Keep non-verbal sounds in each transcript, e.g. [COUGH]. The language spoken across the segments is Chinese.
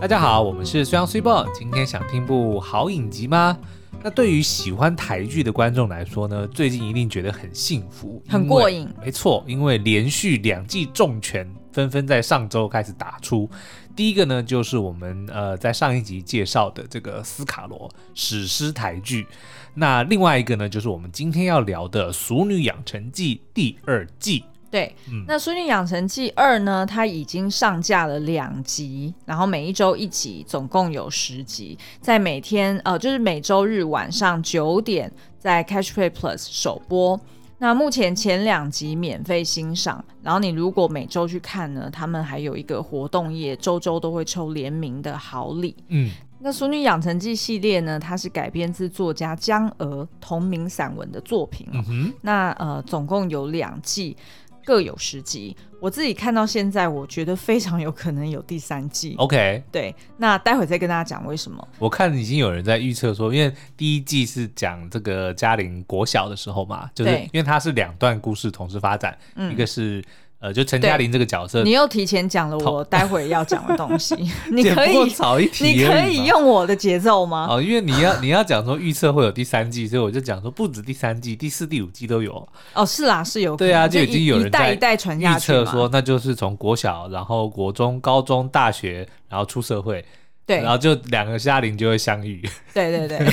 大家好，我们是虽阳虽报。今天想听部好影集吗？那对于喜欢台剧的观众来说呢，最近一定觉得很幸福，很过瘾。没错，因为连续两季重拳纷纷在上周开始打出。第一个呢，就是我们呃在上一集介绍的这个斯卡罗史诗台剧。那另外一个呢，就是我们今天要聊的《俗女养成记》第二季。对，嗯、那《淑女养成记二》呢，它已经上架了两集，然后每一周一集，总共有十集，在每天呃，就是每周日晚上九点在 Catch Play Plus 首播。那目前前两集免费欣赏，然后你如果每周去看呢，他们还有一个活动页，周周都会抽联名的好礼。嗯，那《俗女养成记》系列呢，它是改编自作家江娥同名散文的作品。嗯哼，那呃，总共有两季。各有十集，我自己看到现在，我觉得非常有可能有第三季。OK，对，那待会再跟大家讲为什么。我看已经有人在预测说，因为第一季是讲这个嘉玲国小的时候嘛，就是因为它是两段故事同时发展，嗯、一个是。呃，就陈嘉玲这个角色，你又提前讲了我待会要讲的东西，[LAUGHS] 你可以你可以用我的节奏吗？哦，因为你要你要讲说预测会有第三季，所以我就讲说不止第三季，第四、第五季都有。哦，是啦，是有。对啊，就已经有人在一代一代传下去。预测说，那就是从国小，然后国中、高中、大学，然后出社会，对，然后就两个嘉玲就会相遇。对对对。[LAUGHS]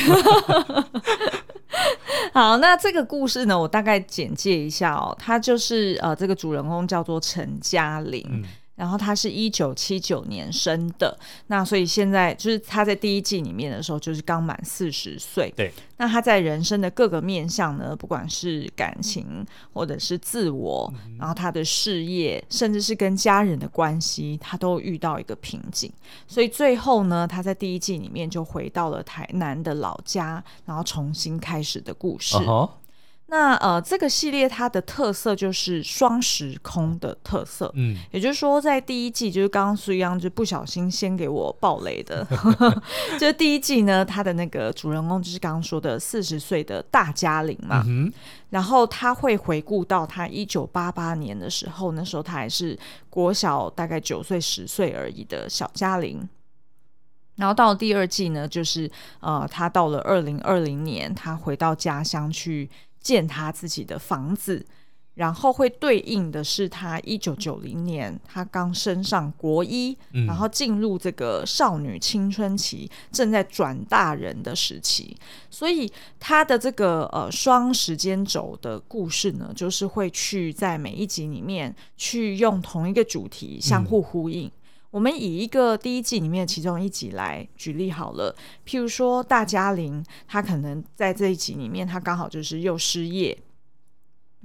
好，那这个故事呢，我大概简介一下哦。他就是呃，这个主人公叫做陈嘉玲。然后他是一九七九年生的，那所以现在就是他在第一季里面的时候，就是刚满四十岁。对，那他在人生的各个面向呢，不管是感情或者是自我，嗯、然后他的事业，甚至是跟家人的关系，他都遇到一个瓶颈。所以最后呢，他在第一季里面就回到了台南的老家，然后重新开始的故事。Uh-huh. 那呃，这个系列它的特色就是双时空的特色，嗯，也就是说，在第一季就是刚刚苏央就不小心先给我爆雷的，[LAUGHS] 就是第一季呢，它的那个主人公就是刚刚说的四十岁的大嘉玲嘛，嗯，然后他会回顾到他一九八八年的时候，那时候他还是国小大概九岁十岁而已的小嘉玲，然后到第二季呢，就是呃，他到了二零二零年，他回到家乡去。建他自己的房子，然后会对应的是他一九九零年他刚升上国一，嗯，然后进入这个少女青春期，正在转大人的时期，所以他的这个呃双时间轴的故事呢，就是会去在每一集里面去用同一个主题相互呼应。嗯我们以一个第一季里面的其中一集来举例好了，譬如说大嘉玲，她可能在这一集里面，她刚好就是又失业，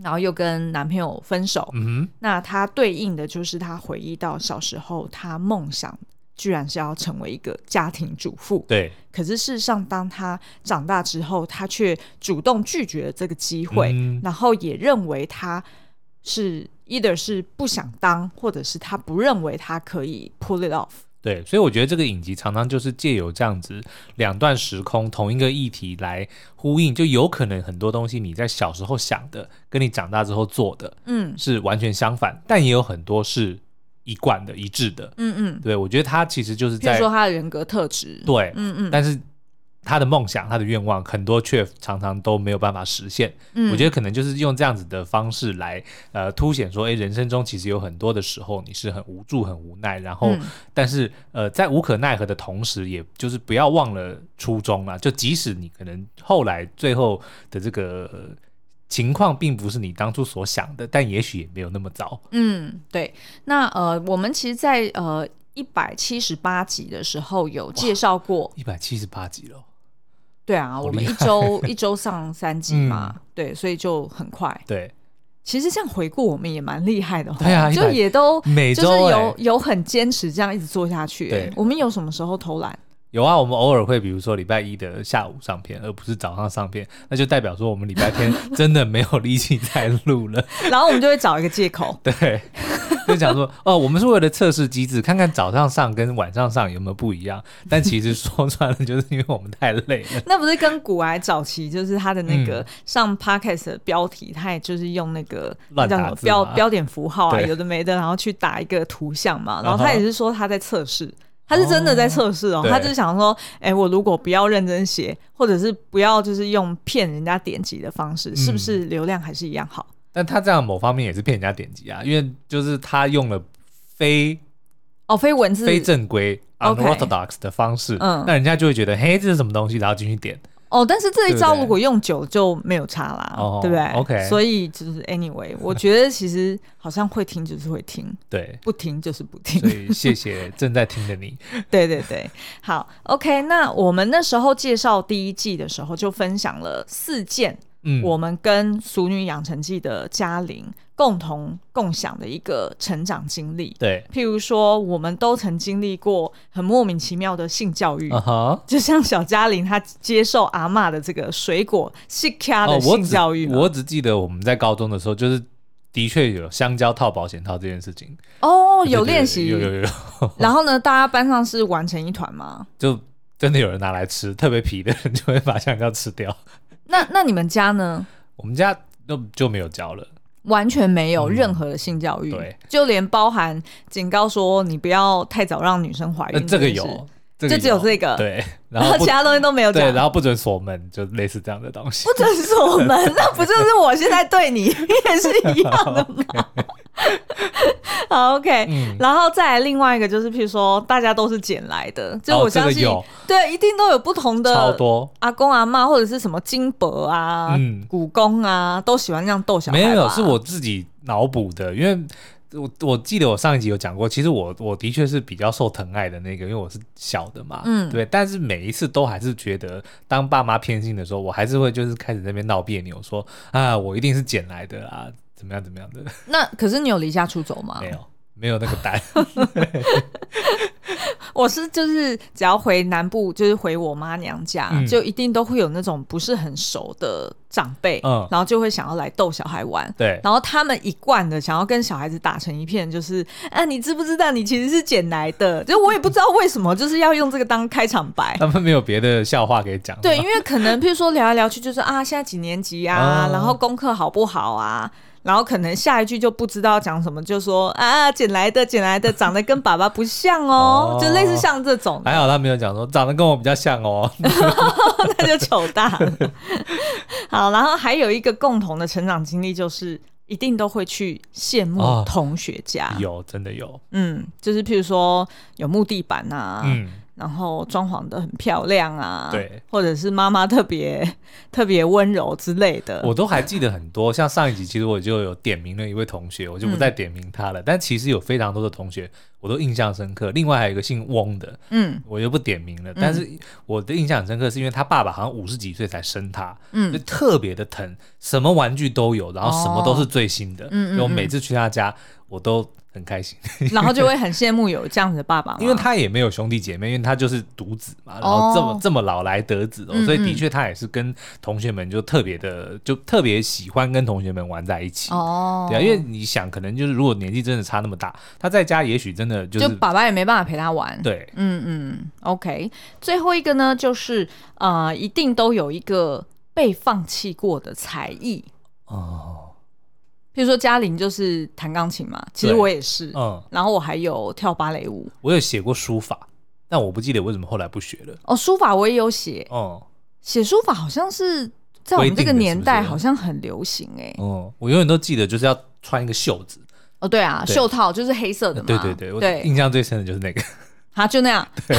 然后又跟男朋友分手。嗯，那她对应的就是她回忆到小时候，她梦想居然是要成为一个家庭主妇。对，可是事实上，当她长大之后，她却主动拒绝了这个机会，嗯，然后也认为她是。Either 是不想当，或者是他不认为他可以 pull it off。对，所以我觉得这个影集常常就是借由这样子两段时空同一个议题来呼应，就有可能很多东西你在小时候想的，跟你长大之后做的，嗯，是完全相反，嗯，但也有很多是一贯的、一致的。嗯嗯，对，我觉得他其实就是在说他的人格特质。对，嗯嗯，但是。他的梦想，他的愿望，很多却常常都没有办法实现。嗯，我觉得可能就是用这样子的方式来，呃，凸显说，诶，人生中其实有很多的时候你是很无助、很无奈，然后，嗯、但是，呃，在无可奈何的同时，也就是不要忘了初衷啦。就即使你可能后来最后的这个情况并不是你当初所想的，但也许也没有那么糟。嗯，对。那呃，我们其实在，在呃一百七十八集的时候有介绍过，一百七十八集了。对啊，我们一周 [LAUGHS] 一周上三集嘛，嗯，对，所以就很快。对，其实这样回顾我们也蛮厉害的，对啊，就也都每周就是有有很坚持这样一直做下去。对，我们有什么时候偷懒？有啊，我们偶尔会比如说礼拜一的下午上片，而不是早上上片，那就代表说我们礼拜天真的没有力气再录了，[LAUGHS] 然后我们就会找一个借口。对。就讲说哦，我们是为了测试机制，看看早上上跟晚上上有没有不一样。但其实说穿了，就是因为我们太累了。[LAUGHS] 那不是跟古癌早期就是他的那个上 podcast 的标题，他也就是用那个乱打标标点符号啊，有的没的，然后去打一个图像嘛。然后他也是说他在测试，他是真的在测试哦，哦他就是想说，哎、欸，我如果不要认真写，或者是不要就是用骗人家点击的方式，是不是流量还是一样好？嗯、但他这样某方面也是骗人家点击啊，因为就是他用了非哦非文字、非正规 unorthodox、的方式，嗯，那人家就会觉得，嘿，这是什么东西，然后进去点。哦，但是这一招如果用久就没有差啦，对不对？OK，所以就是 anyway，我觉得其实好像会听就是会听，对，不听就是不听。所以谢谢正在听的你。[LAUGHS] 对对对，好，OK，那我们那时候介绍第一季的时候就分享了四件，嗯，我们跟《俗女养成记》的嘉玲。共同共享的一个成长经历，对，譬如说，我们都曾经历过很莫名其妙的性教育，uh -huh. 就像小嘉玲她接受阿嬷的这个水果西卡的性教育，哦我。我只记得我们在高中的时候，就是的确有香蕉套保险套这件事情。哦，有练习，有有有。[LAUGHS] [LAUGHS] 然后呢，大家班上是玩成一团吗？就真的有人拿来吃，特别皮的人 [LAUGHS] 就会把香蕉吃掉。那那你们家呢？我们家就就没有教了。完全没有任何的性教育，嗯、对，就连包含警告说你不要太早让女生怀孕，这个有，就只有这个，对，然后，然后其他东西都没有讲，对，然后不准锁门，就类似这样的东西，不准锁门，那不就是我现在对你也是一样的吗？[LAUGHS] 好，OK，嗯，然后再来另外一个就是，譬如说大家都是捡来的，就我相信，哦这个、对，一定都有不同的，超多。阿公阿妈或者是什么金伯啊、嗯，古公啊，都喜欢这样逗小孩。没有，是我自己脑补的，因为我我记得我上一集有讲过，其实我我的确是比较受疼爱的那个，因为我是小的嘛，嗯，对，但是每一次都还是觉得，当爸妈偏心的时候，我还是会就是开始在那边闹别扭，说啊，我一定是捡来的啊。怎么样？怎么样的？[LAUGHS] 那可是你有离家出走吗？没有，没有那个单。[LAUGHS] 我是就是只要回南部，就是回我妈娘家，嗯，就一定都会有那种不是很熟的长辈，嗯，然后就会想要来逗小孩玩。对，然后他们一贯的想要跟小孩子打成一片，就是啊，你知不知道你其实是捡来的？[LAUGHS] 就我也不知道为什么，就是要用这个当开场白。他们没有别的笑话可以讲。对，因为可能譬如说聊来聊去，就是啊，现在几年级啊，嗯，然后功课好不好啊？然后可能下一句就不知道讲什么，就说啊，捡来的，捡来的，长得跟爸爸不像哦，哦就类似像这种。还好他没有讲说长得跟我比较像哦，[LAUGHS] 那就糗大了。好，然后还有一个共同的成长经历，就是一定都会去羡慕同学家，哦、有真的有，嗯，就是譬如说有木地板啊，嗯。然后装潢的很漂亮啊，对，或者是妈妈特别 [LAUGHS] 特别温柔之类的，我都还记得很多。像上一集，其实我就有点名了一位同学，我就不再点名他了。嗯、但其实有非常多的同学，我都印象深刻。另外还有一个姓翁的，嗯，我就不点名了。嗯、但是我的印象很深刻，是因为他爸爸好像五十几岁才生他，嗯，就特别的疼，什么玩具都有，然后什么都是最新的。嗯，我每次去他家，我都。很开心，然后就会很羡慕有这样子的爸爸，因为他也没有兄弟姐妹，因为他就是独子嘛，然后这么、哦、这么老来得子哦，所以的确他也是跟同学们就特别的，就特别喜欢跟同学们玩在一起哦。对啊，因为你想，可能就是如果年纪真的差那么大，他在家也许真的就是就爸爸也没办法陪他玩。对，嗯嗯，OK。最后一个呢，就是呃，一定都有一个被放弃过的才艺哦。比如说嘉玲就是弹钢琴嘛，其实我也是，嗯，然后我还有跳芭蕾舞，我有写过书法，但我不记得为什么后来不学了。哦，书法我也有写，哦、嗯，写书法好像是在我们这个年代好像很流行哎、欸，哦、嗯，我永远都记得就是要穿一个袖子，哦，对啊，袖套就是黑色的嘛，对对对，对，我印象最深的就是那个，啊，就那样，[LAUGHS] 对。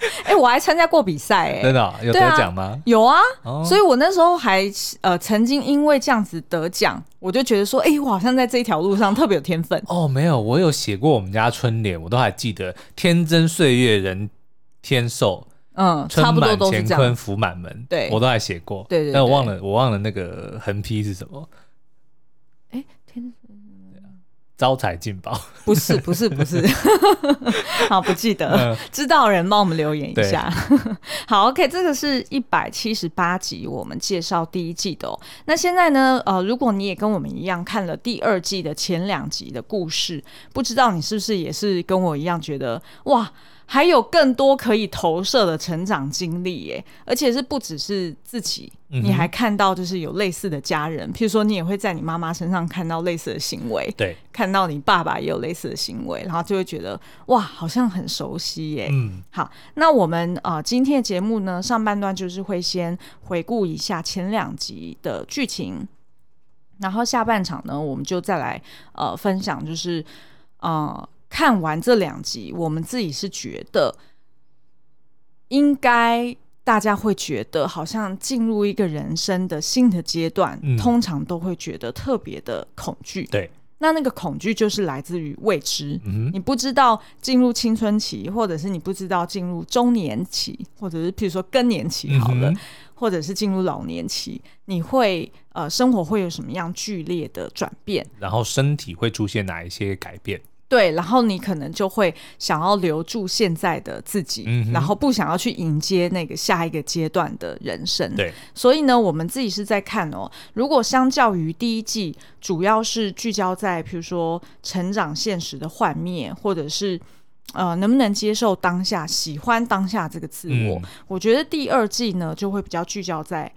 [LAUGHS] 哎、欸，我还参加过比赛，哎，真的、哦、有得奖吗？啊？有啊、哦，所以我那时候还呃曾经因为这样子得奖，我就觉得说，哎、欸，我好像在这一条路上特别有天分。哦，没有，我有写过我们家春联，我都还记得“天真岁月人天寿”，嗯，差不多都是这样，春满乾坤福满门，对，我都还写过，对，对对，但我忘了，我忘了那个横批是什么。哎。招财进宝不是不是不是，[LAUGHS] 好不记得，嗯、知道人帮我们留言一下。[LAUGHS] 好，OK，这个是一百七十八集，我们介绍第一季的哦。那现在呢，呃，如果你也跟我们一样看了第二季的前两集的故事，不知道你是不是也是跟我一样觉得哇？还有更多可以投射的成长经历耶，而且是不只是自己，嗯、你还看到就是有类似的家人，譬如说你也会在你妈妈身上看到类似的行为，对，看到你爸爸也有类似的行为，然后就会觉得哇，好像很熟悉耶。嗯，好，那我们啊、呃、今天的节目呢，上半段就是会先回顾一下前两集的剧情，然后下半场呢，我们就再来呃分享，就是呃。看完这两集，我们自己是觉得，应该大家会觉得，好像进入一个人生的新的阶段，嗯、通常都会觉得特别的恐惧。对，那那个恐惧就是来自于未知，嗯、你不知道进入青春期，或者是你不知道进入中年期，或者是譬如说更年期好了，嗯、或者是进入老年期，你会呃生活会有什么样剧烈的转变？然后身体会出现哪一些改变？对，然后你可能就会想要留住现在的自己，嗯、然后不想要去迎接那个下一个阶段的人生。对，所以呢，我们自己是在看哦，如果相较于第一季，主要是聚焦在比如说成长现实的幻灭，或者是呃能不能接受当下、喜欢当下这个自我，嗯、我觉得第二季呢就会比较聚焦在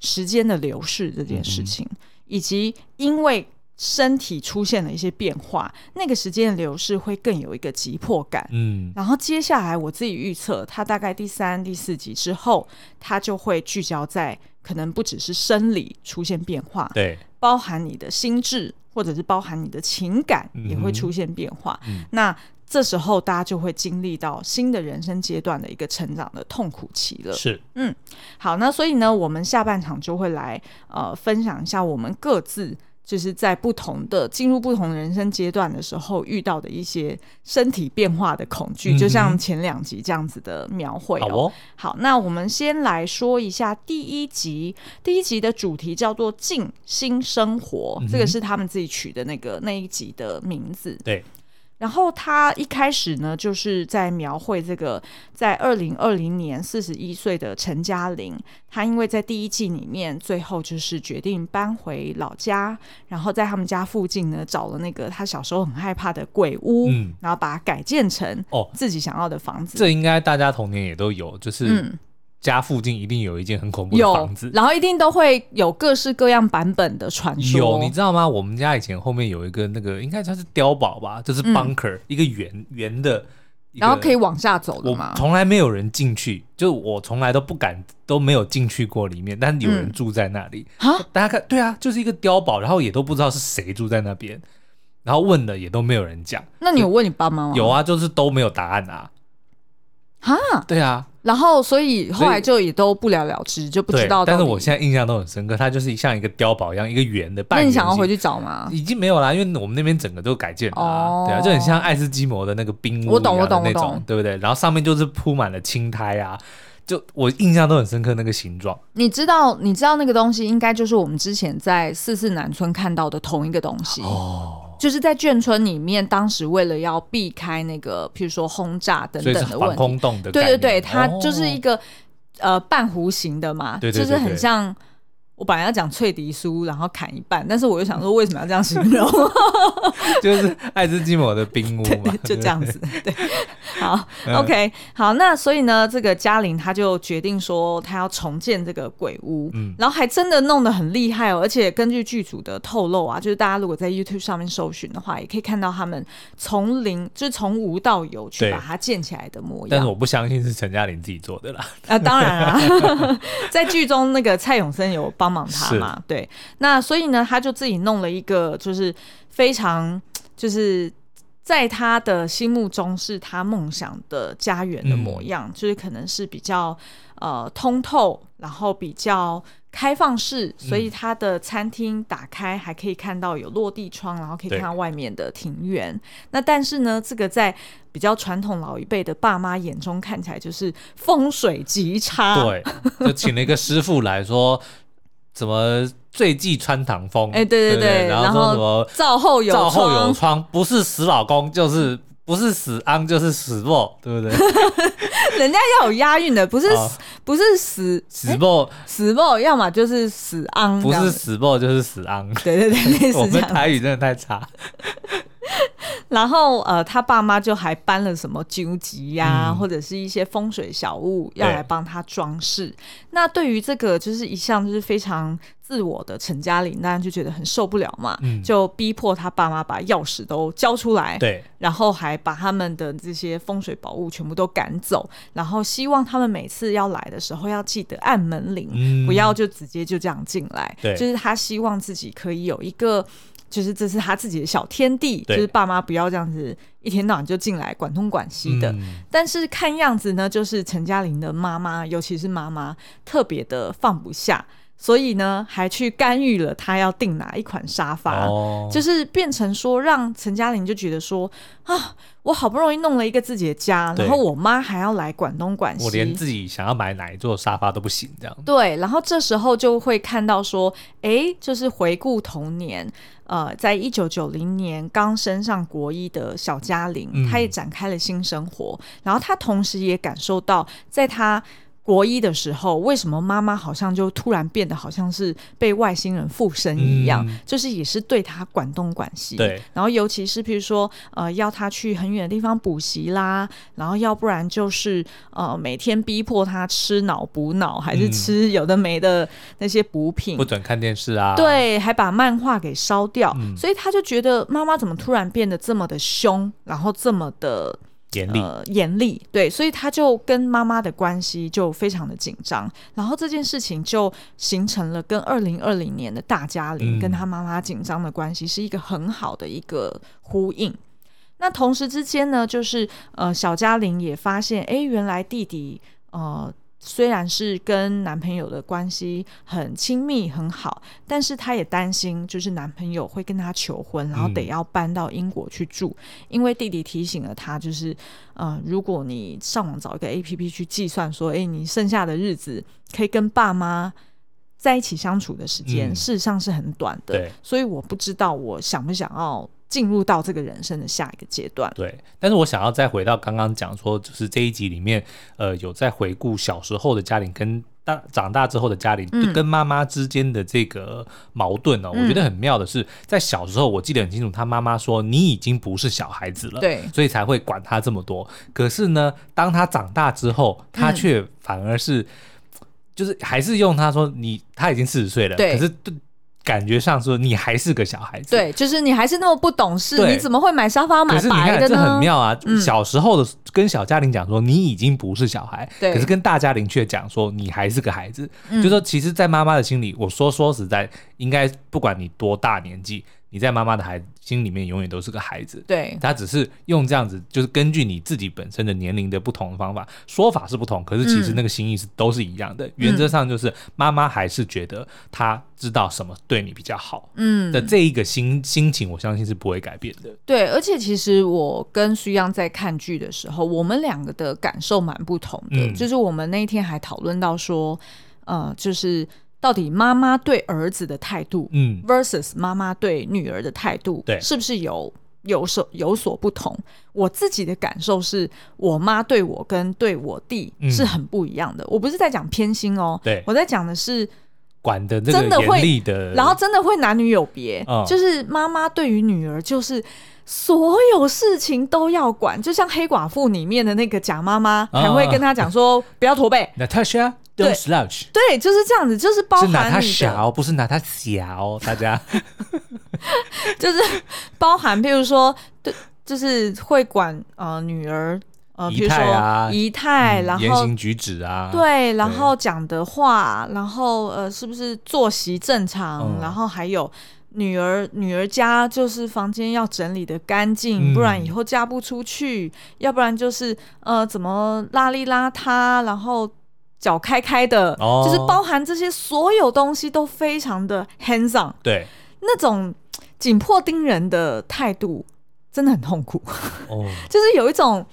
时间的流逝这件事情，嗯、以及因为。身体出现了一些变化，那个时间的流逝会更有一个急迫感。嗯，然后接下来我自己预测，它大概第三、第四集之后，它就会聚焦在可能不只是生理出现变化，对，包含你的心智或者是包含你的情感也会出现变化。嗯，那这时候大家就会经历到新的人生阶段的一个成长的痛苦期了。是，嗯，好，那所以呢，我们下半场就会来呃分享一下我们各自。就是在不同的进入不同的人生阶段的时候，遇到的一些身体变化的恐惧，嗯、就像前两集这样子的描绘、喔。好哦，好，那我们先来说一下第一集。第一集的主题叫做“静心生活”，嗯、这个是他们自己取的那个那一集的名字。对。然后他一开始呢，就是在描绘这个在二零二零年四十一岁的陈嘉玲，她因为在第一季里面最后就是决定搬回老家，然后在他们家附近呢找了那个她小时候很害怕的鬼屋，嗯，然后把它改建成哦自己想要的房子。这应该大家童年也都有，就是嗯。家附近一定有一间很恐怖的房子，然后一定都会有各式各样版本的传说。有，你知道吗？我们家以前后面有一个那个，应该算是碉堡吧，就是 bunker，、嗯、一个圆圆的，然后可以往下走的吗？从来没有人进去，就我从来都不敢，都没有进去过里面，但是有人住在那里。啊、嗯，大家看，对啊，就是一个碉堡，然后也都不知道是谁住在那边，然后问了也都没有人讲。那你有问你爸妈吗？有啊，就是都没有答案啊。哈，对啊。然后，所以后来就也都不了了之，就不知道。但是我现在印象都很深刻，它就是像一个碉堡一样，一个圆的半圆。那你想要回去找吗？已经没有啦，因为我们那边整个都改建了，哦、对啊，就很像爱斯基摩的那个冰屋，我懂，我懂，我懂，对不对？然后上面就是铺满了青苔啊，就我印象都很深刻那个形状。你知道，你知道那个东西应该就是我们之前在四四南村看到的同一个东西哦。就是在眷村里面，当时为了要避开那个，譬如说轰炸等等的问题，防空洞的，对对对，它就是一个、哦、呃半弧形的嘛，对对对对，就是很像。我本来要讲脆迪书，然后砍一半，但是我又想说，为什么要这样形容？[LAUGHS] 就是爱斯基摩的冰屋嘛，就这样子。对，好、嗯、，OK，好，那所以呢，这个嘉玲她就决定说，她要重建这个鬼屋，嗯，然后还真的弄得很厉害哦，而且根据剧组的透露啊，就是大家如果在 YouTube 上面搜寻的话，也可以看到他们从零，就是从无到有去把它建起来的模样。但是我不相信是陈嘉玲自己做的啦。啊，当然啊，[LAUGHS] 在剧中那个蔡永森有帮。帮忙他嘛？对，那所以呢，他就自己弄了一个，就是非常，就是在他的心目中是他梦想的家园的模样，嗯、就是可能是比较呃通透，然后比较开放式，所以他的餐厅打开还可以看到有落地窗，然后可以看到外面的庭园。那但是呢，这个在比较传统老一辈的爸妈眼中看起来就是风水极差。对，就请了一个师傅来说。什么醉季穿堂风？哎，对对对，然后说什么灶后有灶后有窗，不是死老公就是不是死昂就是死莫，对不对？[LAUGHS] 人家要有押韵的，不是不是死死莫死莫，要么就是死昂，不是死莫就是死昂。对对对，[LAUGHS] 我们台语真的太差。[LAUGHS] 然后呃，他爸妈就还搬了什么酒吉呀，嗯、或者是一些风水小物要来帮他装饰。那对于这个就是一向就是非常自我的陈嘉玲，当然就觉得很受不了嘛，嗯、就逼迫他爸妈把钥匙都交出来，对，然后还把他们的这些风水宝物全部都赶走，然后希望他们每次要来的时候要记得按门铃，嗯、不要就直接就这样进来，对，就是他希望自己可以有一个。就是这是他自己的小天地，就是爸妈不要这样子一天到晚就进来管东管西的。嗯、但是看样子呢，就是陈嘉玲的妈妈，尤其是妈妈特别的放不下，所以呢还去干预了他要订哪一款沙发，哦、就是变成说让陈嘉玲就觉得说啊。我好不容易弄了一个自己的家，然后我妈还要来管东管西，我连自己想要买哪一座沙发都不行，这样。对，然后这时候就会看到说，哎，就是回顾童年，呃，在一九九零年刚升上国一的小嘉玲，她、嗯、也展开了新生活，然后她同时也感受到，在她。国一的时候，为什么妈妈好像就突然变得好像是被外星人附身一样？嗯、就是也是对他管东管西。对。然后尤其是譬如说，呃，要他去很远的地方补习啦，然后要不然就是呃，每天逼迫他吃脑补脑，还是吃有的没的那些补品。不准看电视啊。对，还把漫画给烧掉。嗯、所以他就觉得妈妈怎么突然变得这么的凶，然后这么的。严厉，呃，严厉，对，所以他就跟妈妈的关系就非常的紧张，然后这件事情就形成了跟二零二零年的大家玲跟他妈妈紧张的关系是一个很好的一个呼应。那同时之间呢，就是呃，小嘉玲也发现，哎，原来弟弟呃。虽然是跟男朋友的关系很亲密很好，但是她也担心，就是男朋友会跟她求婚，然后得要搬到英国去住，嗯、因为弟弟提醒了她，就是呃，如果你上网找一个 APP 去计算说，哎，你剩下的日子可以跟爸妈在一起相处的时间，嗯、事实上是很短的，所以我不知道我想不想要。进入到这个人生的下一个阶段。对，但是我想要再回到刚刚讲说，就是这一集里面，呃，有在回顾小时候的家庭跟大长大之后的家庭，嗯、跟妈妈之间的这个矛盾呢、哦。嗯、我觉得很妙的是，在小时候我记得很清楚，他妈妈说你已经不是小孩子了，对，所以才会管他这么多。可是呢，当他长大之后，他却反而是，嗯、就是还是用他说你他已经四十岁了，对，可是对。感觉上说你还是个小孩子，对，就是你还是那么不懂事，你怎么会买沙发买白的呢？这很妙啊！嗯、小时候的跟小嘉玲讲说你已经不是小孩，对可是跟大家玲却讲说你还是个孩子，嗯、就说其实，在妈妈的心里，我说说实在，应该不管你多大年纪。你在妈妈的孩子心里面永远都是个孩子，对，他只是用这样子，就是根据你自己本身的年龄的不同的方法，说法是不同，可是其实那个心意是都是一样的。嗯、原则上就是妈妈还是觉得她知道什么对你比较好，嗯的这一个心心情，我相信是不会改变的。对，而且其实我跟徐央在看剧的时候，我们两个的感受蛮不同的，嗯、就是我们那一天还讨论到说，呃，就是。到底妈妈对儿子的态度，嗯，versus 妈妈对女儿的态度，对，是不是有有所有所不同？我自己的感受是，我妈对我跟对我弟是很不一样的。嗯、我不是在讲偏心哦，对，我在讲的是管的真的会的，然后真的会男女有别，嗯、就是妈妈对于女儿就是所有事情都要管，就像黑寡妇里面的那个假妈妈，还会跟她讲说、嗯、[LAUGHS] 不要驼背，Natasha。对，对，就是这样子，就是包含小，不是拿他小，大家 [LAUGHS] 就是包含，譬如说，对，就是会管呃女儿呃，比如说仪态，然后言行举止啊，对，然后讲的话，然后呃，是不是作息正常，然后还有女儿女儿家就是房间要整理的干净，不然以后嫁不出去，要不然就是呃怎么邋里邋遢，然后。脚开开的，哦、就是包含这些所有东西都非常的 hands on，对，那种紧迫盯人的态度真的很痛苦，哦，[LAUGHS] 就是有一种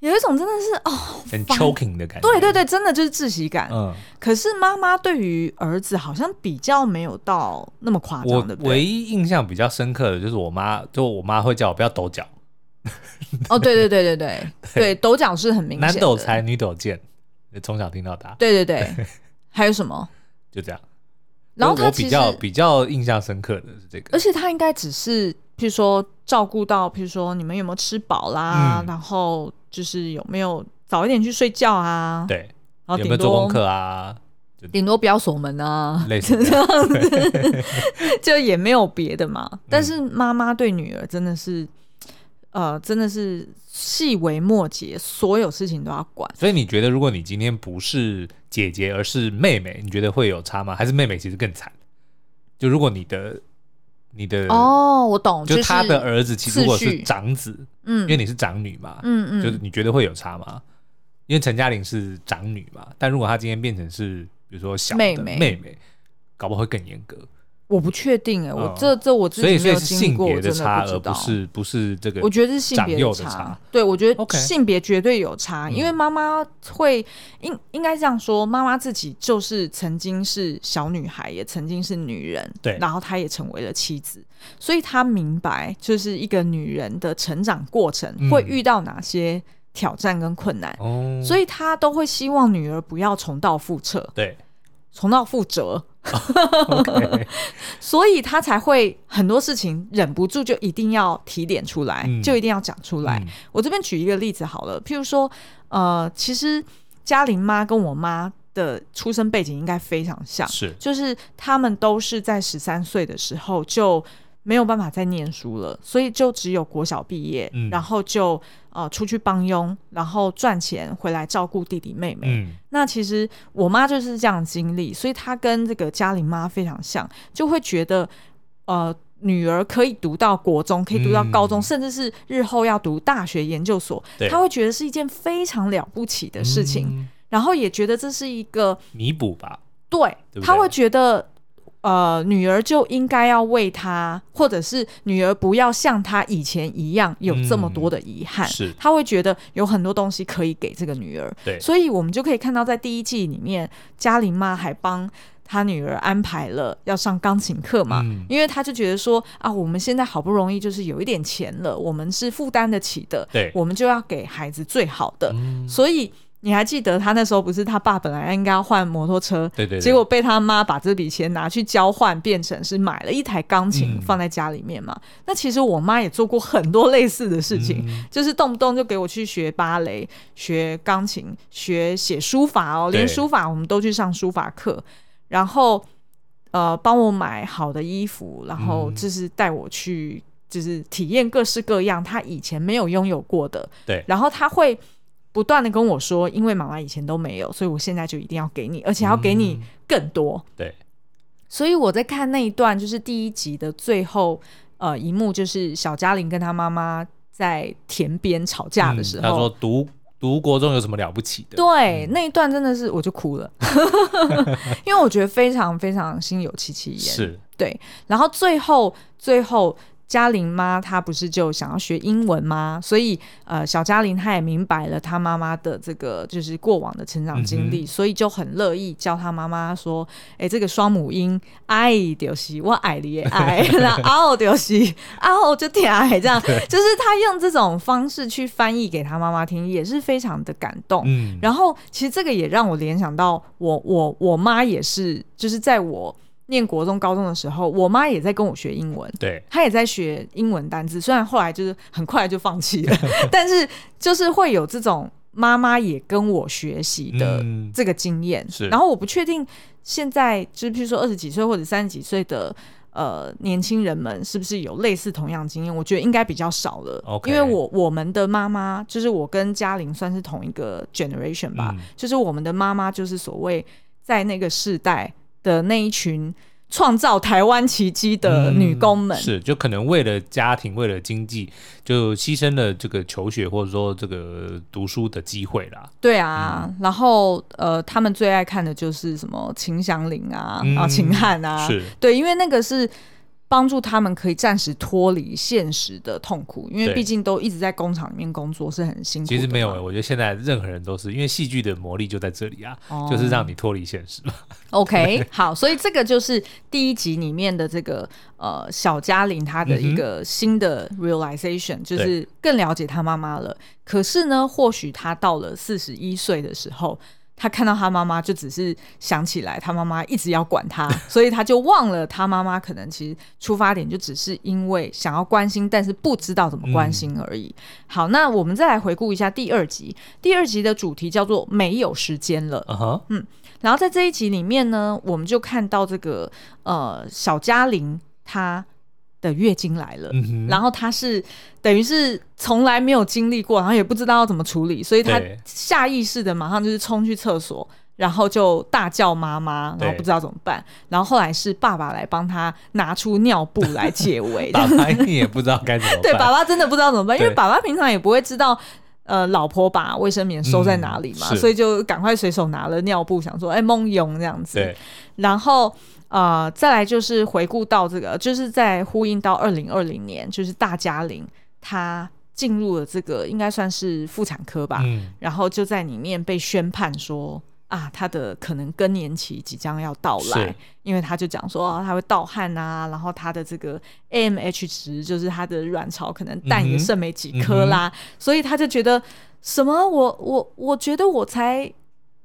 有一种真的是哦很 choking 的感觉，对对对，真的就是窒息感。嗯，可是妈妈对于儿子好像比较没有到那么夸张的。我唯一印象比较深刻的就是我妈，就我妈会叫我不要抖脚。哦，对对对对对。[LAUGHS] 对，抖脚是很明显，男抖财，女抖贱。从小听到大，对对对，[LAUGHS] 还有什么？就这样。然后他比较比较印象深刻的是这个，而且他应该只是譬如说照顾到，譬如说你们有没有吃饱啦，嗯、然后就是有没有早一点去睡觉啊？对，然后有没有做功课啊？顶多不要锁门啊，类似这样 [LAUGHS] 子，[LAUGHS] 就也没有别的嘛。但是妈妈对女儿真的是，呃，真的是细微末节，所有事情都要管。所以你觉得，如果你今天不是姐姐，而是妹妹，你觉得会有差吗？还是妹妹其实更惨？就如果你的你的哦，我懂，就他的儿子其实如果是长子，嗯，因为你是长女嘛，嗯嗯，就是你觉得会有差吗？因为陈嘉玲是长女嘛，但如果她今天变成是。比如说小妹妹，妹妹搞不好会更严格。我不确定哎、欸，我这这我自己没有经历过，所以是性别的差，而不是不是这个。我觉得是性别的差。对，我觉得性别绝对有差，因为妈妈会应应该这样说，妈妈自己就是曾经是小女孩，也曾经是女人，对，然后她也成为了妻子，所以她明白，就是一个女人的成长过程会遇到哪些。挑战跟困难，哦、所以他都会希望女儿不要重蹈覆辙，对，重蹈覆辙，[LAUGHS] [LAUGHS] 所以他才会很多事情忍不住就一定要提点出来，嗯、就一定要讲出来。嗯、我这边举一个例子好了，譬如说，呃，其实嘉玲妈跟我妈的出生背景应该非常像，是，就是他们都是在十三岁的时候就。没有办法再念书了，所以就只有国小毕业，嗯、然后就呃出去帮佣，然后赚钱回来照顾弟弟妹妹。嗯、那其实我妈就是这样经历，所以她跟这个嘉玲妈非常像，就会觉得呃女儿可以读到国中，可以读到高中，嗯、甚至是日后要读大学研究所，她对会觉得是一件非常了不起的事情，嗯、然后也觉得这是一个弥补吧。对，她会觉得。呃，女儿就应该要为她，或者是女儿不要像她以前一样有这么多的遗憾。嗯、是，她会觉得有很多东西可以给这个女儿。对，所以我们就可以看到，在第一季里面，嘉玲妈还帮她女儿安排了要上钢琴课嘛，嗯、因为她就觉得说啊，我们现在好不容易就是有一点钱了，我们是负担得起的，对，我们就要给孩子最好的，嗯、所以。你还记得他那时候不是他爸本来应该要换摩托车，对对对，结果被他妈把这笔钱拿去交换，变成是买了一台钢琴放在家里面嘛？嗯、那其实我妈也做过很多类似的事情，嗯、就是动不动就给我去学芭蕾、学钢琴、学写书法哦，连书法我们都去上书法课，然后呃帮我买好的衣服，然后就是带我去就是体验各式各样他以前没有拥有过的，对，然后他会。不断的跟我说，因为妈妈以前都没有，所以我现在就一定要给你，而且要给你更多。嗯、对，所以我在看那一段，就是第一集的最后，呃，一幕就是小嘉玲跟她妈妈在田边吵架的时候，她、嗯、说读读国中有什么了不起的？对，嗯、那一段真的是我就哭了，[LAUGHS] 因为我觉得非常非常心有戚戚焉。是，对，然后最后最后。嘉玲妈她不是就想要学英文吗？所以呃，小嘉玲她也明白了她妈妈的这个就是过往的成长经历，嗯、所以就很乐意教她妈妈说：“哎、欸，这个双母音爱就是我爱你也爱，[LAUGHS] 然后嗷就是嗷就挺爱这样，[LAUGHS] 就是她用这种方式去翻译给她妈妈听，也是非常的感动。嗯，然后其实这个也让我联想到我我我妈也是，就是在我。念国中、高中的时候，我妈也在跟我学英文，对，她也在学英文单字。虽然后来就是很快就放弃了，[LAUGHS] 但是就是会有这种妈妈也跟我学习的这个经验。嗯、是，然后我不确定现在就是，譬如说二十几岁或者三十几岁的呃年轻人们，是不是有类似同样经验？我觉得应该比较少了，Okay. 因为我我们的妈妈就是我跟嘉玲算是同一个 generation 吧，嗯、就是我们的妈妈就是所谓在那个世代。的那一群创造台湾奇迹的女工们、嗯，是就可能为了家庭、为了经济，就牺牲了这个求学或者说这个读书的机会啦。对啊，嗯、然后呃，他们最爱看的就是什么秦祥林啊，嗯、啊，秦汉啊，是对，因为那个是。帮助他们可以暂时脱离现实的痛苦，因为毕竟都一直在工厂里面工作，是很辛苦。其实没有、欸，我觉得现在任何人都是因为戏剧的魔力就在这里啊，哦、就是让你脱离现实嘛。OK，好，所以这个就是第一集里面的这个呃小嘉玲她的一个新的 realization，、嗯、就是更了解她妈妈了。可是呢，或许她到了四十一岁的时候。他看到他妈妈，就只是想起来他妈妈一直要管他，[LAUGHS] 所以他就忘了他妈妈可能其实出发点就只是因为想要关心，但是不知道怎么关心而已。嗯、好，那我们再来回顾一下第二集。第二集的主题叫做“没有时间了”。Uh huh. 嗯，然后在这一集里面呢，我们就看到这个呃小嘉玲她的月经来了，嗯、然后她是等于是从来没有经历过，然后也不知道要怎么处理，所以她下意识的马上就是冲去厕所，然后就大叫妈妈，然后不知道怎么办，然后后来是爸爸来帮她拿出尿布来解围，[LAUGHS] 爸爸也不知道该怎么办，[LAUGHS] 对，爸爸真的不知道怎么办，因为爸爸平常也不会知道呃老婆把卫生棉收在哪里嘛，嗯、所以就赶快随手拿了尿布，想说哎梦游这样子，然后。呃，再来就是回顾到这个，就是在呼应到二零二零年，就是大嘉玲她进入了这个应该算是妇产科吧，嗯，然后就在里面被宣判说啊，她的可能更年期即将要到来，因为她就讲说她会盗汗啊，然后她的这个 AMH 值就是她的卵巢可能蛋也剩没几颗啦，嗯嗯、所以她就觉得什么我我我觉得我才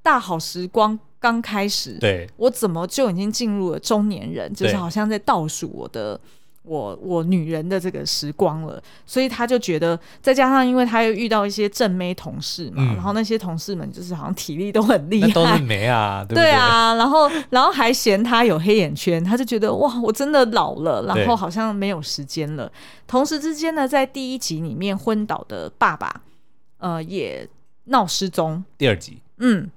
大好时光。刚开始，对。我怎么就已经进入了中年人，就是好像在倒数我的我我女人的这个时光了，所以他就觉得，再加上因为他又遇到一些正妹同事嘛，嗯、然后那些同事们就是好像体力都很厉害，都是妹啊，对，对，对啊，然后然后还嫌他有黑眼圈，他就觉得哇，我真的老了，然后好像没有时间了。同时之间呢，在第一集里面昏倒的爸爸，呃，也闹失踪。第二集，嗯。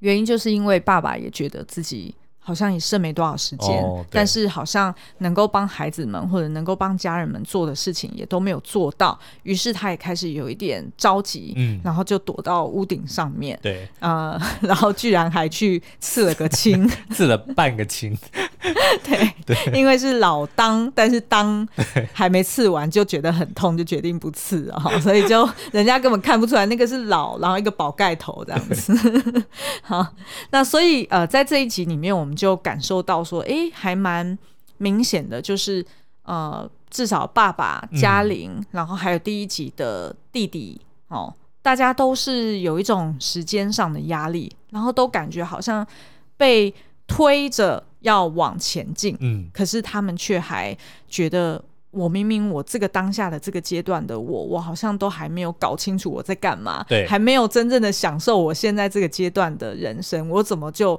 原因就是因为爸爸也觉得自己好像也剩没多少时间，哦、但是好像能够帮孩子们或者能够帮家人们做的事情也都没有做到，于是他也开始有一点着急，嗯，然后就躲到屋顶上面，对，呃，[LAUGHS] 然后居然还去刺了个青，[LAUGHS] 刺了半个青。[LAUGHS] 对，对，因为是老当，但是当还没刺完就觉得很痛，就决定不刺了，所以就人家根本看不出来那个是老，然后一个宝盖头这样子。好，那所以呃，在这一集里面，我们就感受到说，哎，还蛮明显的，就是呃，至少爸爸嘉玲，嗯、然后还有第一集的弟弟哦，大家都是有一种时间上的压力，然后都感觉好像被推着。要往前进，嗯，可是他们却还觉得，我明明我这个当下的这个阶段的我，我好像都还没有搞清楚我在干嘛，对，还没有真正的享受我现在这个阶段的人生，我怎么就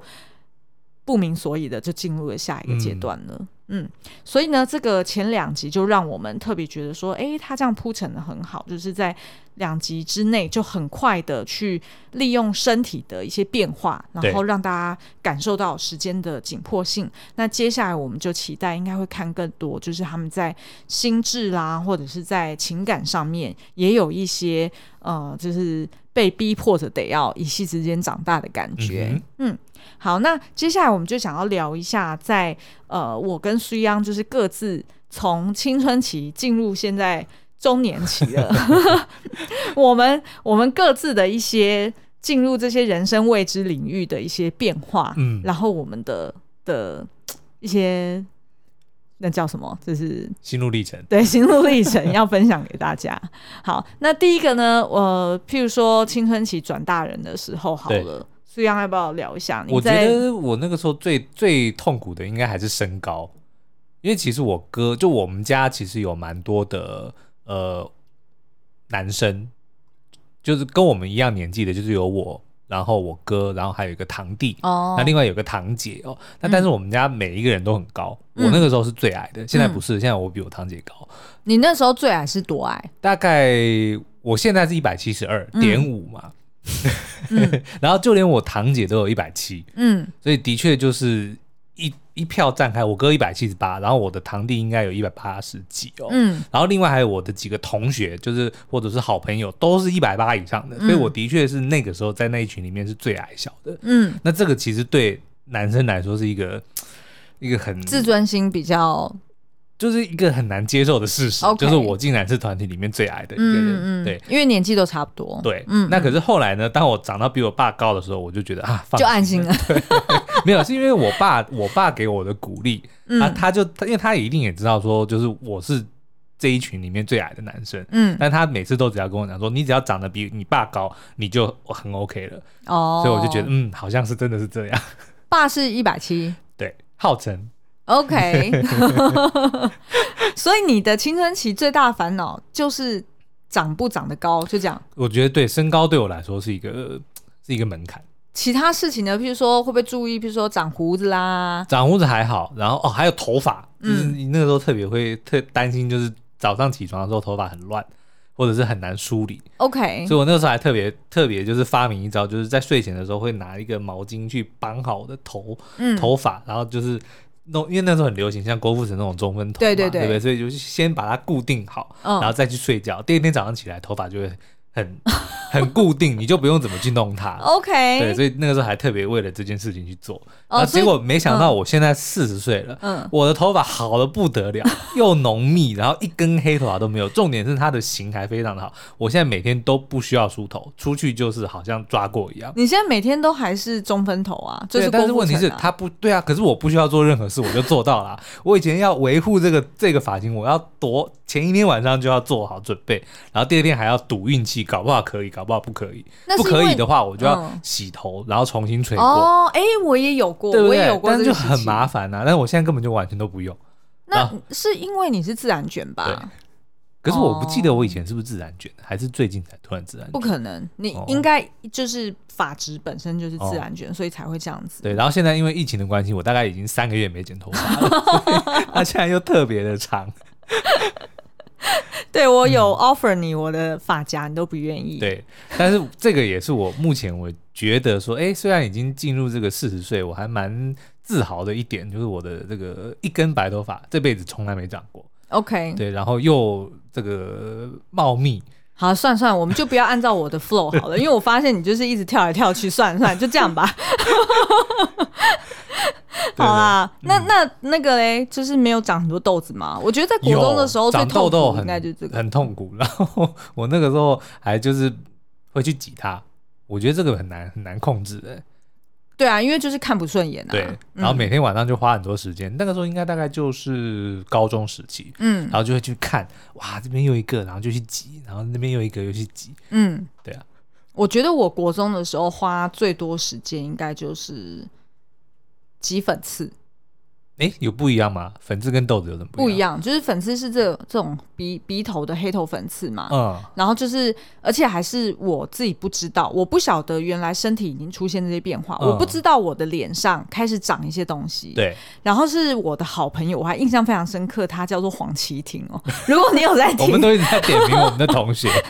不明所以的就进入了下一个阶段了？嗯嗯，所以呢，这个前两集就让我们特别觉得说，哎，他这样铺陈的很好，就是在两集之内就很快的去利用身体的一些变化，然后让大家感受到时间的紧迫性。那接下来我们就期待应该会看更多，就是他们在心智啦，或者是在情感上面也有一些呃，就是被逼迫着得要一夕之间长大的感觉。嗯，嗯。好，那接下来我们就想要聊一下在，在呃，我跟苏央就是各自从青春期进入现在中年期了，[LAUGHS] 我们我们各自的一些进入这些人生未知领域的一些变化，嗯，然后我们的的一些那叫什么，这是心路历程，对，[LAUGHS] 心路历程要分享给大家。好，那第一个呢，我、呃、譬如说青春期转大人的时候，好了。苏央要不要聊一下？我觉得我那个时候最最痛苦的应该还是身高，因为其实我哥就我们家其实有蛮多的呃男生，就是跟我们一样年纪的，就是有我，然后我哥，然后还有一个堂弟哦，那另外有个堂姐哦。那但是我们家每一个人都很高，嗯、我那个时候是最矮的，现在不是，嗯、现在我比我堂姐高。你那时候最矮是多矮？大概我现在是一百七十二点五嘛。[LAUGHS] 然后就连我堂姐都有一百七，嗯，所以的确就是一一票站开，我哥一百七十八，然后我的堂弟应该有一百八十几哦，嗯，然后另外还有我的几个同学，就是或者是好朋友，都是一百八以上的，所以我的确是那个时候在那一群里面是最矮小的，嗯，那这个其实对男生来说是一个一个很自尊心比较。就是一个很难接受的事实.就是我竟然是团体里面最矮的一个人，嗯。嗯、对，因为年纪都差不多，对，嗯，那可是后来呢？当我长到比我爸高的时候，我就觉得啊，就安心了，[LAUGHS] 对，[LAUGHS] 没有，是因为我爸，我爸给我的鼓励，啊，他就他，因为他也一定也知道说，就是我是这一群里面最矮的男生，嗯，但他每次都只要跟我讲说，你只要长得比你爸高，你就很 OK 了。哦，所以我就觉得，嗯，好像是真的是这样。爸是一百七，对，号称 OK。[LAUGHS] 所以你的青春期最大的烦恼就是长不长得高，就这样。我觉得对身高对我来说是一个是一个门槛。其他事情呢？譬如说会不会注意？譬如说长胡子啦，长胡子还好。然后哦，还有头发，就是你那个时候特别会特担心，就是早上起床的时候头发很乱，或者是很难梳理。OK，所以我那个时候还特别特别就是发明一招，就是在睡前的时候会拿一个毛巾去绑好我的头、嗯、头发，然后就是弄，因为那时候很流行像郭富城那种中分头嘛，对对对，对不对？所以就是先把它固定好，嗯、然后再去睡觉。第二天早上起来，头发就会。很 [LAUGHS] 很固定，你就不用怎么去弄它。OK，对，所以那个时候还特别为了这件事情去做。然后结果没想到，我现在四十岁了，嗯，我的头发好的不得了，又浓密，然后一根黑头发都没有。重点是它的型还非常的好。我现在每天都不需要梳头，出去就是好像抓过一样。你现在每天都还是中分头啊？就是、啊、但是问题是它不对啊。可是我不需要做任何事，我就做到了。我以前要维护这个这个发型，我要多前一天晚上就要做好准备，然后第二天还要赌运气。搞不好可以，搞不好不可以。不可以的话，我就要洗头，嗯、然后重新吹过。哦，哎、欸，我也有过，对对我也有过，但就很麻烦啊。但是我现在根本就完全都不用。那是因为你是自然卷吧？对。可是我不记得我以前是不是自然卷，还是最近才突然自然卷？不可能，你应该就是发质本身就是自然卷，哦、所以才会这样子。对，然后现在因为疫情的关系，我大概已经三个月没剪头发了，它现在又特别的长。[LAUGHS] 对，我有 offer 你我的发夹，你都不愿意。对，但是这个也是我目前我觉得说，哎，虽然已经进入这个四十岁，我还蛮自豪的一点，就是我的这个一根白头发这辈子从来没长过。OK，对，然后又这个茂密。好，算算，我们就不要按照我的 flow 好了，因为我发现你就是一直跳来跳去，算算，就这样吧。[LAUGHS] [LAUGHS] 好啦，嗯、那那那个嘞，就是没有长很多痘子嘛。我觉得在国中的时候最痛苦应该就是这个，很痛苦。然后 [LAUGHS] 我那个时候还就是会去挤它，我觉得这个很难很难控制的。对啊，因为就是看不顺眼啊。对，然后每天晚上就花很多时间。嗯、那个时候应该大概就是高中时期，嗯，然后就会去看，哇，这边又一个，然后就去挤，然后那边又一个又去挤，嗯，对啊。我觉得我国中的时候花最多时间应该就是挤粉刺。哎，有不一样吗？粉刺跟痘子有什么不一样？不一样，就是粉刺是这这种鼻鼻头的黑头粉刺嘛。嗯。然后就是，而且还是我自己不知道，我不晓得原来身体已经出现这些变化，嗯、我不知道我的脸上开始长一些东西。对。然后是我的好朋友，我还印象非常深刻，他叫做黄琪婷哦。如果你有在听，[LAUGHS] 我们都一直在点名我们的同学。[LAUGHS]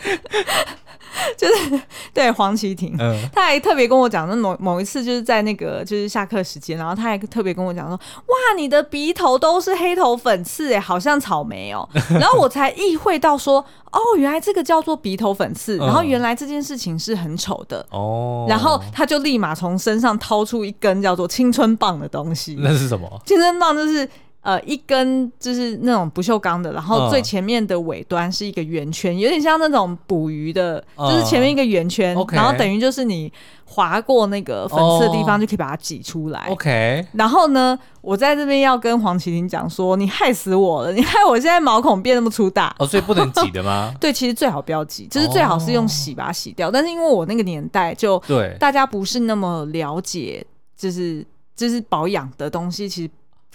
[LAUGHS] 就是对黄绮婷，嗯、他还特别跟我讲，那某某一次就是在那个就是下课时间，然后他还特别跟我讲说，哇，你的鼻头都是黑头粉刺哎，好像草莓哦。[LAUGHS] 然后我才意会到说，哦，原来这个叫做鼻头粉刺，然后原来这件事情是很丑的哦。然后他就立马从身上掏出一根叫做青春棒的东西，那是什么？青春棒就是。呃，一根就是那种不锈钢的，然后最前面的尾端是一个圆圈，有点像那种捕鱼的，就是前面一个圆圈，然后等于就是你划过那个粉刺的地方就可以把它挤出来。OK。然后呢，我在这边要跟黄麒麟讲说，你害死我了，[LAUGHS] 你害我现在毛孔变那么粗大。哦，所以不能挤的吗？[LAUGHS] 对，其实最好不要挤，就是最好是用洗把它洗掉。但是因为我那个年代就对大家不是那么了解，就是就是保养的东西，其实。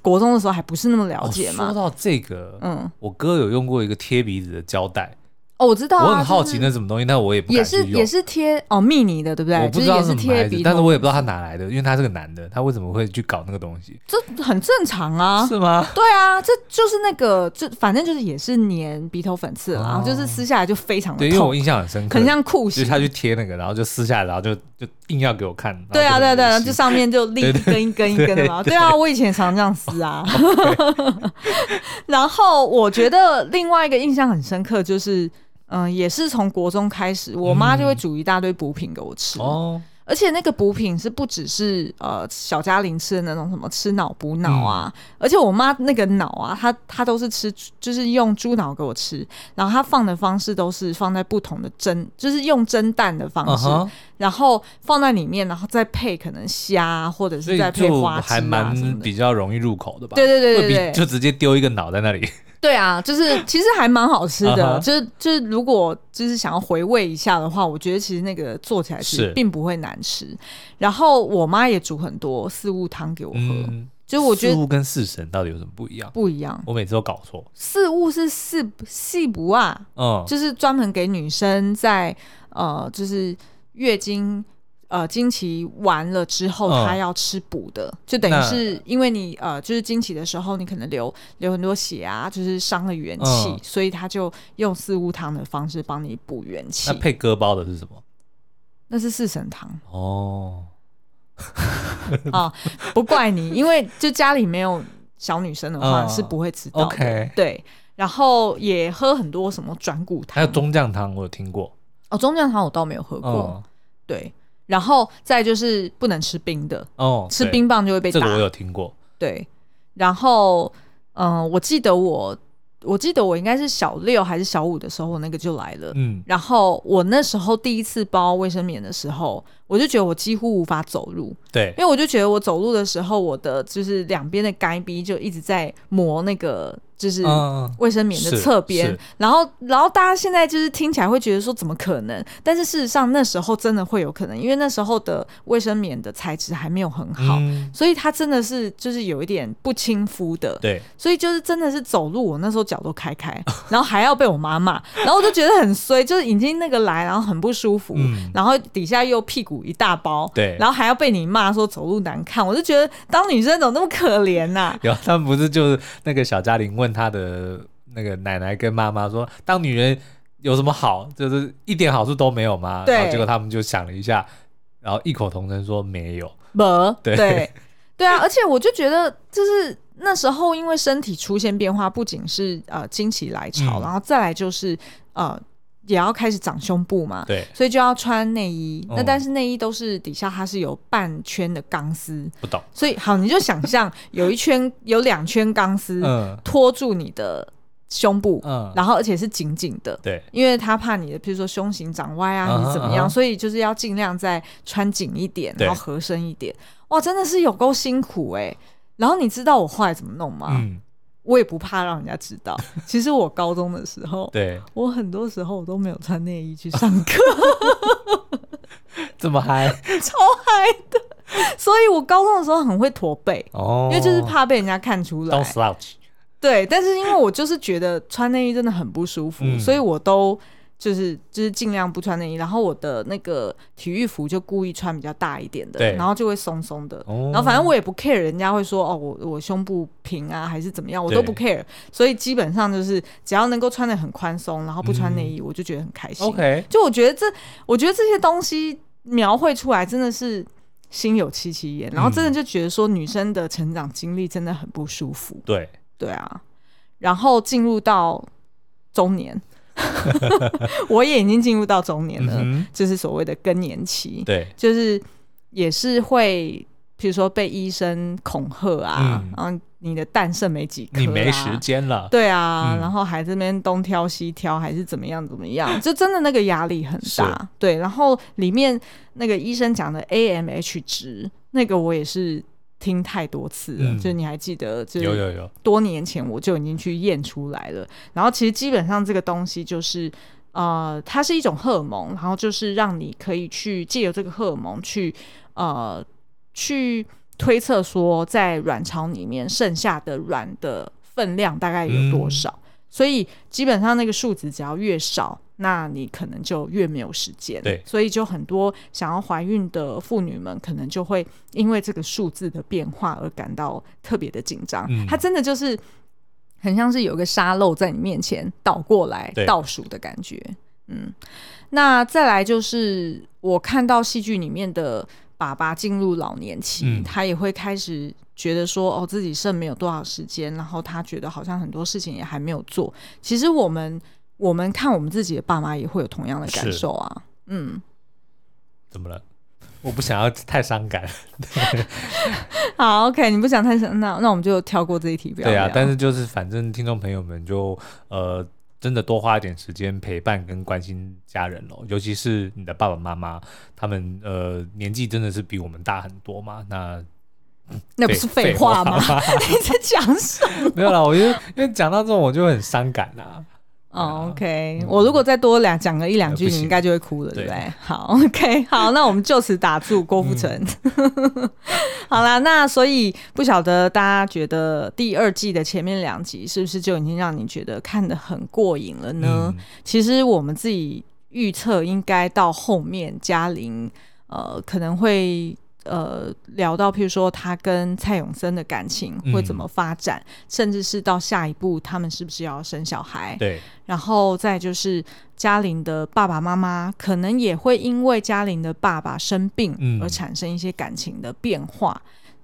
国中的时候还不是那么了解嘛。说到这个，嗯，我哥有用过一个贴鼻子的胶带。哦，我知道，我很好奇那什么东西，但我也不。也是也是贴哦，蜜妮的，对不对？我不知道是贴鼻，但是我也不知道他哪来的，因为他是个男的，他为什么会去搞那个东西？这很正常啊，是吗？对啊，这就是那个，就反正就是也是粘鼻头粉刺，然后就是撕下来就非常的因为我印象很深刻，很像酷刑，就是他去贴那个，然后就撕下来，然后就就硬要给我看。对啊，对对，然后就上面就立一根一根一根的嘛。对啊，我以前常常这样撕啊。[LAUGHS] 然后我觉得另外一个印象很深刻就是。嗯，也是从国中开始，我妈就会煮一大堆补品给我吃。哦，而且那个补品是不只是呃小嘉玲吃的那种什么吃脑补脑啊，嗯、而且我妈那个脑啊，她她都是吃，就是用猪脑给我吃，然后她放的方式都是放在不同的蒸，就是用蒸蛋的方式，嗯、然后放在里面，然后再配可能虾或者是再配花枝啊，还蛮比较容易入口的吧？对对对对对，就直接丢一个脑在那里。对啊，就是 [LAUGHS] 其实还蛮好吃的，就是就是如果就是想要回味一下的话，我觉得其实那个做起来是并不会难吃。然后我妈也煮很多四物汤给我喝。嗯就我觉得四物跟四神到底有什么不一样？不一样，我每次都搞错。四物是四细补啊，嗯，就是专门给女生在呃，就是月经呃经期完了之后，他要吃补的，嗯、就等于是因为你呃，就是经期的时候，你可能流流很多血啊，就是伤了元气，嗯、所以他就用四物汤的方式帮你补元气。那配割包的是什么？那是四神汤哦。啊，[LAUGHS] 不怪你，因为就家里没有小女生的话、嗯、是不会知道的。Okay 对，然后也喝很多什么转骨汤，还有中将汤，我有听过。哦，中将汤我倒没有喝过。嗯、对，然后再就是不能吃冰的哦，吃冰棒就会被打。这个我有听过。对，然后嗯，我记得我。我记得我应该是小六还是小五的时候，我那个就来了。嗯，然后我那时候第一次包卫生棉的时候，我就觉得我几乎无法走路。对，因为我就觉得我走路的时候，我的就是两边的该逼就一直在磨那个。就是卫生棉的侧边，嗯、然后，然后大家现在就是听起来会觉得说怎么可能？但是事实上那时候真的会有可能，因为那时候的卫生棉的材质还没有很好，嗯、所以它真的是就是有一点不亲肤的。对，所以就是真的是走路，我那时候脚都开开，[LAUGHS] 然后还要被我妈骂，然后我就觉得很衰，就是已经那个来，然后很不舒服，嗯、然后底下又屁股一大包，对，然后还要被你骂说走路难看，我就觉得当女生怎么那么可怜呐、啊？[LAUGHS] 有，他们不是就是那个小嘉玲问。问他的那个奶奶跟妈妈说：“当女人有什么好？就是一点好处都没有吗？”对。然后结果他们就想了一下，然后异口同声说：“没有。[LAUGHS] 没”对对对啊！而且我就觉得，就是那时候因为身体出现变化，不仅是呃经期来潮，嗯、然后再来就是呃。也要开始长胸部嘛，对，所以就要穿内衣。嗯、那但是内衣都是底下它是有半圈的钢丝，不懂。所以好，你就想象 [LAUGHS] 有一圈有两圈钢丝拖住你的胸部，嗯，然后而且是紧紧的，对，因为他怕你的，譬如说胸型长歪啊，你怎么样，嗯、所以就是要尽量再穿紧一点，然后合身一点。哇，真的是有够辛苦哎、欸。然后你知道我后来怎么弄吗？嗯我也不怕让人家知道。[LAUGHS] 其实我高中的时候，对，我很多时候我都没有穿内衣去上课，[LAUGHS] 这么嗨，超嗨的。所以我高中的时候很会驼背哦，因为就是怕被人家看出来。对，但是因为我就是觉得穿内衣真的很不舒服，嗯、所以我都。就是就是尽量不穿内衣，然后我的那个体育服就故意穿比较大一点的，然后就会松松的。哦、然后反正我也不 care，人家会说哦，我我胸部平啊还是怎么样，我都不 care。所以基本上就是只要能够穿的很宽松，然后不穿内衣，我就觉得很开心。OK，、嗯、就我觉得这，我觉得这些东西描绘出来真的是心有戚戚焉，然后真的就觉得说女生的成长经历真的很不舒服。对对啊，然后进入到中年。[LAUGHS] 我也已经进入到中年了，嗯、就是所谓的更年期。对，就是也是会，比如说被医生恐吓啊，嗯、然后你的蛋剩没几颗、啊，你没时间了。对啊，嗯、然后还这边东挑西挑，还是怎么样怎么样，[LAUGHS] 就真的那个压力很大。是对，然后里面那个医生讲的 AMH 值，那个我也是。听太多次了，嗯、就你还记得？就有有有，多年前我就已经去验出来了。然后其实基本上这个东西就是，呃，它是一种荷尔蒙，然后就是让你可以去借由这个荷尔蒙去，呃，去推测说在卵巢里面剩下的卵的分量大概有多少。嗯、所以基本上那个数值只要越少。那你可能就越没有时间，对，所以就很多想要怀孕的妇女们，可能就会因为这个数字的变化而感到特别的紧张。嗯，它真的就是很像是有个沙漏在你面前倒过来倒数的感觉。嗯，那再来就是我看到戏剧里面的爸爸进入老年期，嗯，他也会开始觉得说，哦，自己剩没有多少时间，然后他觉得好像很多事情也还没有做。其实我们。我们看我们自己的爸妈也会有同样的感受啊，嗯，怎么了？我不想要太伤感。[LAUGHS] 好，OK，你不想太伤，那那我们就跳过这一题，不要。对啊，但是就是反正听众朋友们就呃，真的多花一点时间陪伴跟关心家人咯，尤其是你的爸爸妈妈，他们呃年纪真的是比我们大很多嘛，那那不是废话吗？[LAUGHS] 话你在讲什么？[LAUGHS] 没有啦，我觉得因为讲到这种我就很伤感呐。哦，OK，我如果再多两讲个一两句，你应该就会哭了，对不对？[LAUGHS] 好，OK，好，那我们就此打住郭富城。嗯、[LAUGHS] 好啦，那所以不晓得大家觉得第二季的前面两集是不是就已经让你觉得看得很过瘾了呢？嗯、其实我们自己预测应该到后面嘉玲呃可能会。呃，聊到譬如说他跟蔡永森的感情会怎么发展，嗯、甚至是到下一步他们是不是要生小孩？对，然后再就是嘉玲的爸爸妈妈可能也会因为嘉玲的爸爸生病而产生一些感情的变化。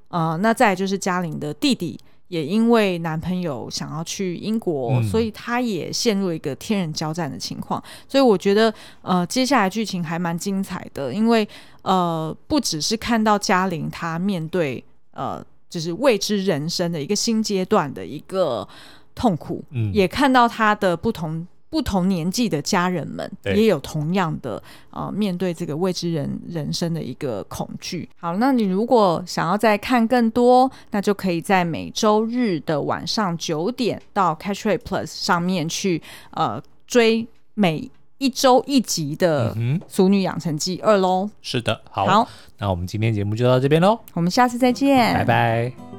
嗯、呃，那再就是嘉玲的弟弟。也因为男朋友想要去英国，嗯、所以他也陷入一个天人交战的情况。所以我觉得，呃，接下来剧情还蛮精彩的，因为呃，不只是看到嘉玲她面对呃，就是未知人生的一个新阶段的一个痛苦，嗯、也看到她的不同。不同年纪的家人们也有同样的呃面对这个未知人人生的一个恐惧。好，那你如果想要再看更多，那就可以在每周日的晚上九点到 Catchplay Plus 上面去呃追每一周一集的《俗女养成记二》喽。是的，好，好，那我们今天节目就到这边喽，我们下次再见，拜拜。